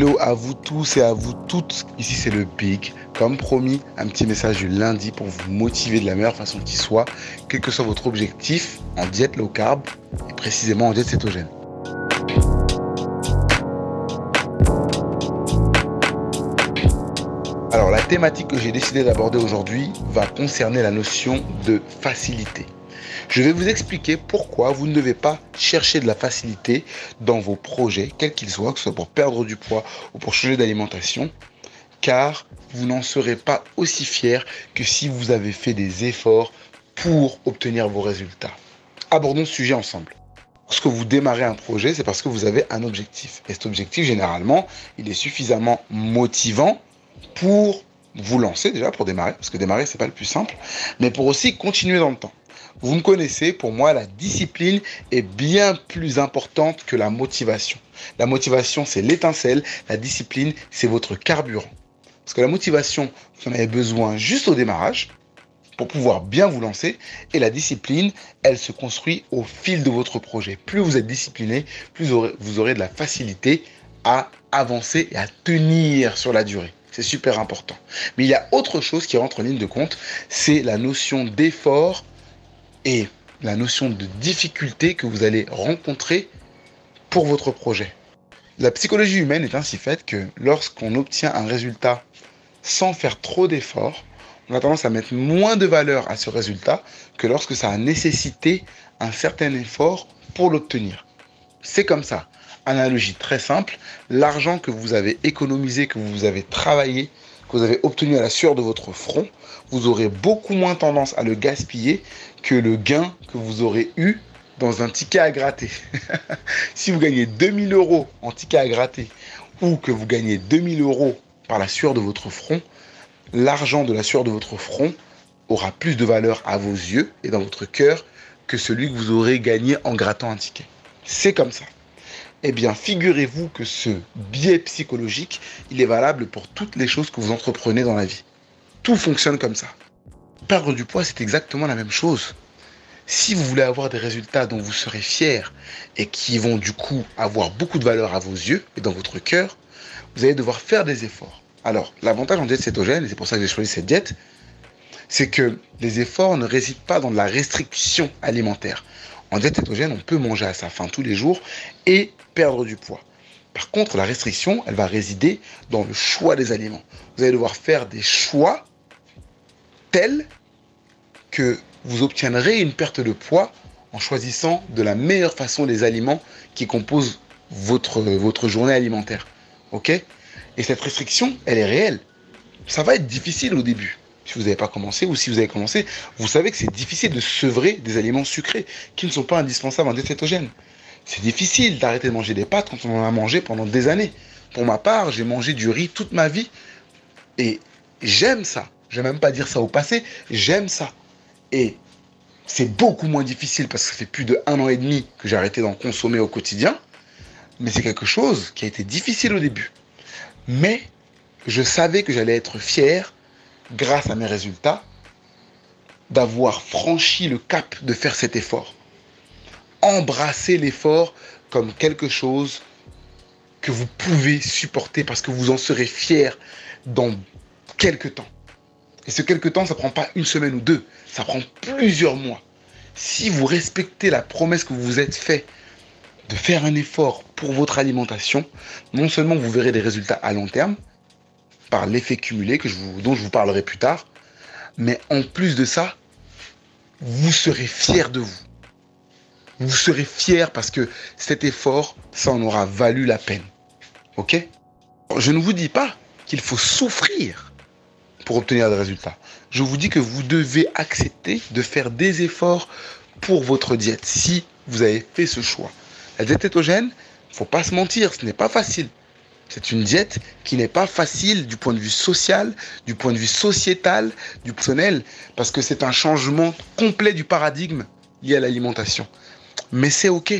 Hello à vous tous et à vous toutes. Ici c'est le Big. Comme promis, un petit message du lundi pour vous motiver de la meilleure façon qui soit, quel que soit votre objectif en diète low carb et précisément en diète cétogène. Alors la thématique que j'ai décidé d'aborder aujourd'hui va concerner la notion de facilité. Je vais vous expliquer pourquoi vous ne devez pas chercher de la facilité dans vos projets, quels qu'ils soient, que ce soit pour perdre du poids ou pour changer d'alimentation, car vous n'en serez pas aussi fier que si vous avez fait des efforts pour obtenir vos résultats. Abordons ce sujet ensemble. Lorsque vous démarrez un projet, c'est parce que vous avez un objectif. Et cet objectif, généralement, il est suffisamment motivant pour vous lancer déjà, pour démarrer, parce que démarrer, c'est pas le plus simple, mais pour aussi continuer dans le temps. Vous me connaissez, pour moi, la discipline est bien plus importante que la motivation. La motivation, c'est l'étincelle, la discipline, c'est votre carburant. Parce que la motivation, vous en avez besoin juste au démarrage pour pouvoir bien vous lancer. Et la discipline, elle se construit au fil de votre projet. Plus vous êtes discipliné, plus vous aurez de la facilité à avancer et à tenir sur la durée. C'est super important. Mais il y a autre chose qui rentre en ligne de compte, c'est la notion d'effort et la notion de difficulté que vous allez rencontrer pour votre projet. La psychologie humaine est ainsi faite que lorsqu'on obtient un résultat sans faire trop d'efforts, on a tendance à mettre moins de valeur à ce résultat que lorsque ça a nécessité un certain effort pour l'obtenir. C'est comme ça. Analogie très simple, l'argent que vous avez économisé, que vous avez travaillé, que vous avez obtenu à la sueur de votre front, vous aurez beaucoup moins tendance à le gaspiller que le gain que vous aurez eu dans un ticket à gratter. si vous gagnez 2000 euros en ticket à gratter ou que vous gagnez 2000 euros par la sueur de votre front, l'argent de la sueur de votre front aura plus de valeur à vos yeux et dans votre cœur que celui que vous aurez gagné en grattant un ticket. C'est comme ça. Eh bien, figurez-vous que ce biais psychologique, il est valable pour toutes les choses que vous entreprenez dans la vie. Tout fonctionne comme ça. Perdre du poids, c'est exactement la même chose. Si vous voulez avoir des résultats dont vous serez fier et qui vont du coup avoir beaucoup de valeur à vos yeux et dans votre cœur, vous allez devoir faire des efforts. Alors, l'avantage en diète cétogène, et c'est pour ça que j'ai choisi cette diète, c'est que les efforts ne résident pas dans la restriction alimentaire. En diète cétogène, on peut manger à sa faim tous les jours et perdre du poids. Par contre, la restriction, elle va résider dans le choix des aliments. Vous allez devoir faire des choix tels que vous obtiendrez une perte de poids en choisissant de la meilleure façon les aliments qui composent votre, votre journée alimentaire. Ok? Et cette restriction, elle est réelle. Ça va être difficile au début si vous n'avez pas commencé, ou si vous avez commencé, vous savez que c'est difficile de sevrer des aliments sucrés qui ne sont pas indispensables en diète cétogène. C'est difficile d'arrêter de manger des pâtes quand on en a mangé pendant des années. Pour ma part, j'ai mangé du riz toute ma vie et j'aime ça. Je vais même pas dire ça au passé, j'aime ça. Et c'est beaucoup moins difficile parce que ça fait plus de un an et demi que j'ai arrêté d'en consommer au quotidien. Mais c'est quelque chose qui a été difficile au début. Mais je savais que j'allais être fier grâce à mes résultats, d'avoir franchi le cap de faire cet effort. Embrasser l'effort comme quelque chose que vous pouvez supporter parce que vous en serez fier dans quelques temps. Et ce quelques temps, ça prend pas une semaine ou deux, ça prend plusieurs mois. Si vous respectez la promesse que vous vous êtes fait de faire un effort pour votre alimentation, non seulement vous verrez des résultats à long terme, par l'effet cumulé que dont je vous parlerai plus tard. Mais en plus de ça, vous serez fier de vous. Vous serez fier parce que cet effort, ça en aura valu la peine. Ok? Je ne vous dis pas qu'il faut souffrir pour obtenir des résultats. Je vous dis que vous devez accepter de faire des efforts pour votre diète si vous avez fait ce choix. La diète cétogène, faut pas se mentir, ce n'est pas facile. C'est une diète qui n'est pas facile du point de vue social, du point de vue sociétal, du personnel, parce que c'est un changement complet du paradigme lié à l'alimentation. Mais c'est OK.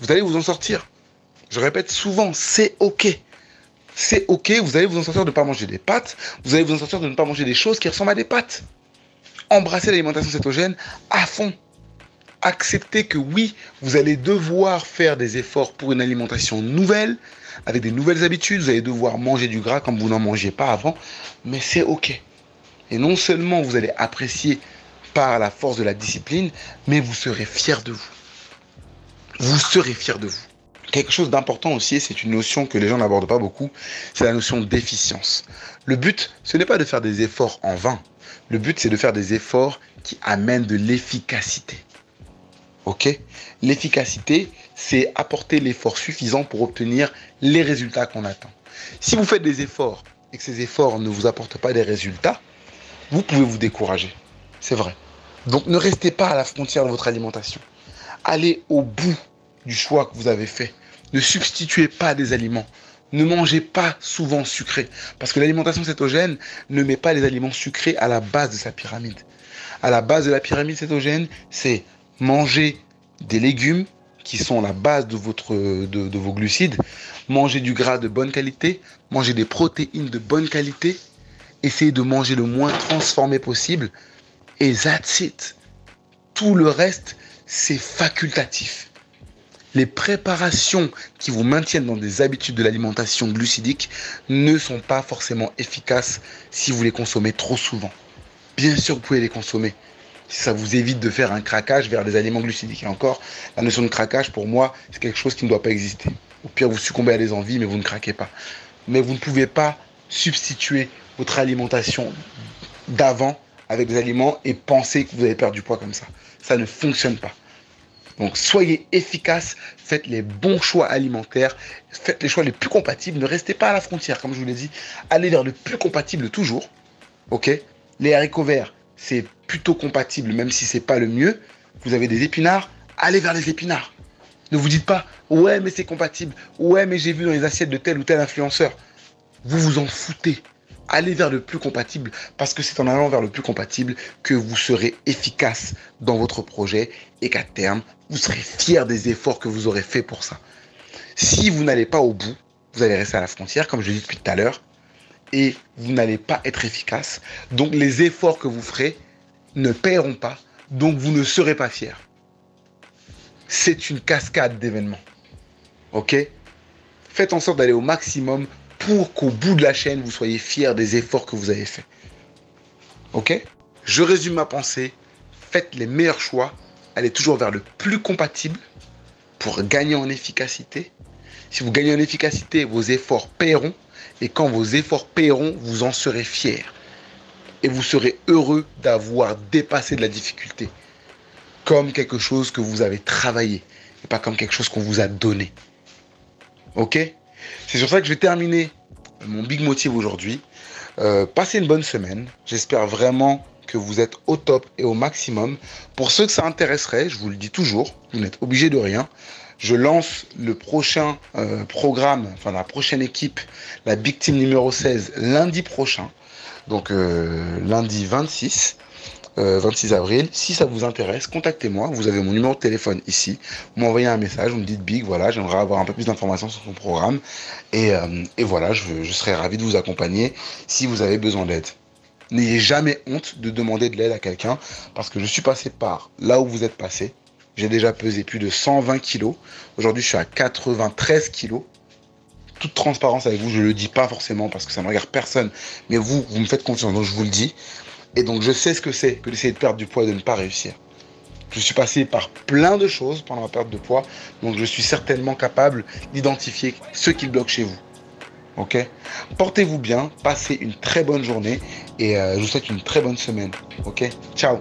Vous allez vous en sortir. Je répète souvent, c'est OK. C'est OK, vous allez vous en sortir de ne pas manger des pâtes, vous allez vous en sortir de ne pas manger des choses qui ressemblent à des pâtes. Embrassez l'alimentation cétogène à fond. Acceptez que oui, vous allez devoir faire des efforts pour une alimentation nouvelle, avec des nouvelles habitudes, vous allez devoir manger du gras comme vous n'en mangiez pas avant, mais c'est ok. Et non seulement vous allez apprécier par la force de la discipline, mais vous serez fier de vous. Vous serez fier de vous. Quelque chose d'important aussi, c'est une notion que les gens n'abordent pas beaucoup, c'est la notion d'efficience. Le but, ce n'est pas de faire des efforts en vain. Le but, c'est de faire des efforts qui amènent de l'efficacité. Ok? L'efficacité, c'est apporter l'effort suffisant pour obtenir les résultats qu'on attend. Si vous faites des efforts et que ces efforts ne vous apportent pas des résultats, vous pouvez vous décourager. C'est vrai. Donc ne restez pas à la frontière de votre alimentation. Allez au bout du choix que vous avez fait. Ne substituez pas des aliments. Ne mangez pas souvent sucré. Parce que l'alimentation cétogène ne met pas les aliments sucrés à la base de sa pyramide. À la base de la pyramide cétogène, c'est manger des légumes qui sont la base de, votre, de, vos glucides, manger du gras de bonne qualité, manger des protéines de bonne qualité, essayez de manger le moins transformé possible, et that's it. Tout le reste, c'est facultatif. Les préparations qui vous maintiennent dans des habitudes de l'alimentation glucidique ne sont pas forcément efficaces si vous les consommez trop souvent. Bien sûr, vous pouvez les consommer. Si ça vous évite de faire un craquage vers des aliments glucidiques. Et encore, la notion de craquage, pour moi, c'est quelque chose qui ne doit pas exister. Au pire, vous succombez à des envies, mais vous ne craquez pas. Mais vous ne pouvez pas substituer votre alimentation d'avant avec des aliments et penser que vous allez perdre du poids comme ça. Ça ne fonctionne pas. Donc soyez efficace, faites les bons choix alimentaires, faites les choix les plus compatibles, ne restez pas à la frontière, comme je vous l'ai dit, allez vers le plus compatible toujours. Ok? Les haricots verts, c'est plutôt compatible, même si c'est pas le mieux. Vous avez des épinards, allez vers les épinards. Ne vous dites pas, ouais, mais c'est compatible, ouais, mais j'ai vu dans les assiettes de tel ou tel influenceur. Vous vous en foutez allez vers le plus compatible parce que c'est en allant vers le plus compatible que vous serez efficace dans votre projet et qu'à terme, vous serez fier des efforts que vous aurez fait pour ça. Si vous n'allez pas au bout, vous allez rester à la frontière, comme je l'ai dit tout à l'heure, et vous n'allez pas être efficace. Donc les efforts que vous ferez ne paieront pas, donc vous ne serez pas fier. C'est une cascade d'événements. Ok? Faites en sorte d'aller au maximum pour qu'au bout de la chaîne, vous soyez fiers des efforts que vous avez faits. Ok? Je résume ma pensée. Faites les meilleurs choix. Allez toujours vers le plus compatible pour gagner en efficacité. Si vous gagnez en efficacité, vos efforts paieront. Et quand vos efforts paieront, vous en serez fiers. Et vous serez heureux d'avoir dépassé de la difficulté. Comme quelque chose que vous avez travaillé. Et pas comme quelque chose qu'on vous a donné. Ok? C'est sur ça que je vais terminer mon big motive aujourd'hui. Euh, passez une bonne semaine. J'espère vraiment que vous êtes au top et au maximum. Pour ceux que ça intéresserait, je vous le dis toujours, vous n'êtes obligé de rien. Je lance le prochain euh, programme, enfin la prochaine équipe, la Big Team numéro 16, lundi prochain. Donc euh, lundi 26. 26 euh, avril. Si ça vous intéresse, contactez-moi. Vous avez mon numéro de téléphone ici. Vous m'envoyez un message, vous me dites Big, voilà, j'aimerais avoir un peu plus d'informations sur son programme. Et, voilà, je serai ravi de vous accompagner si vous avez besoin d'aide. N'ayez jamais honte de demander de l'aide à quelqu'un parce que je suis passé par là où vous êtes passé. J'ai déjà pesé plus de 120 kilos. Aujourd'hui, je suis à 93 kilos. Toute transparence avec vous, je ne le dis pas forcément parce que ça ne regarde personne. Mais vous, vous me faites confiance, donc je vous le dis. Et donc je sais ce que c'est que d'essayer de perdre du poids et de ne pas réussir. Je suis passé par plein de choses pendant ma perte de poids, donc je suis certainement capable d'identifier ce qui bloque chez vous. Ok? Portez-vous bien, passez une très bonne journée et euh, je vous souhaite une très bonne semaine. Ok? Ciao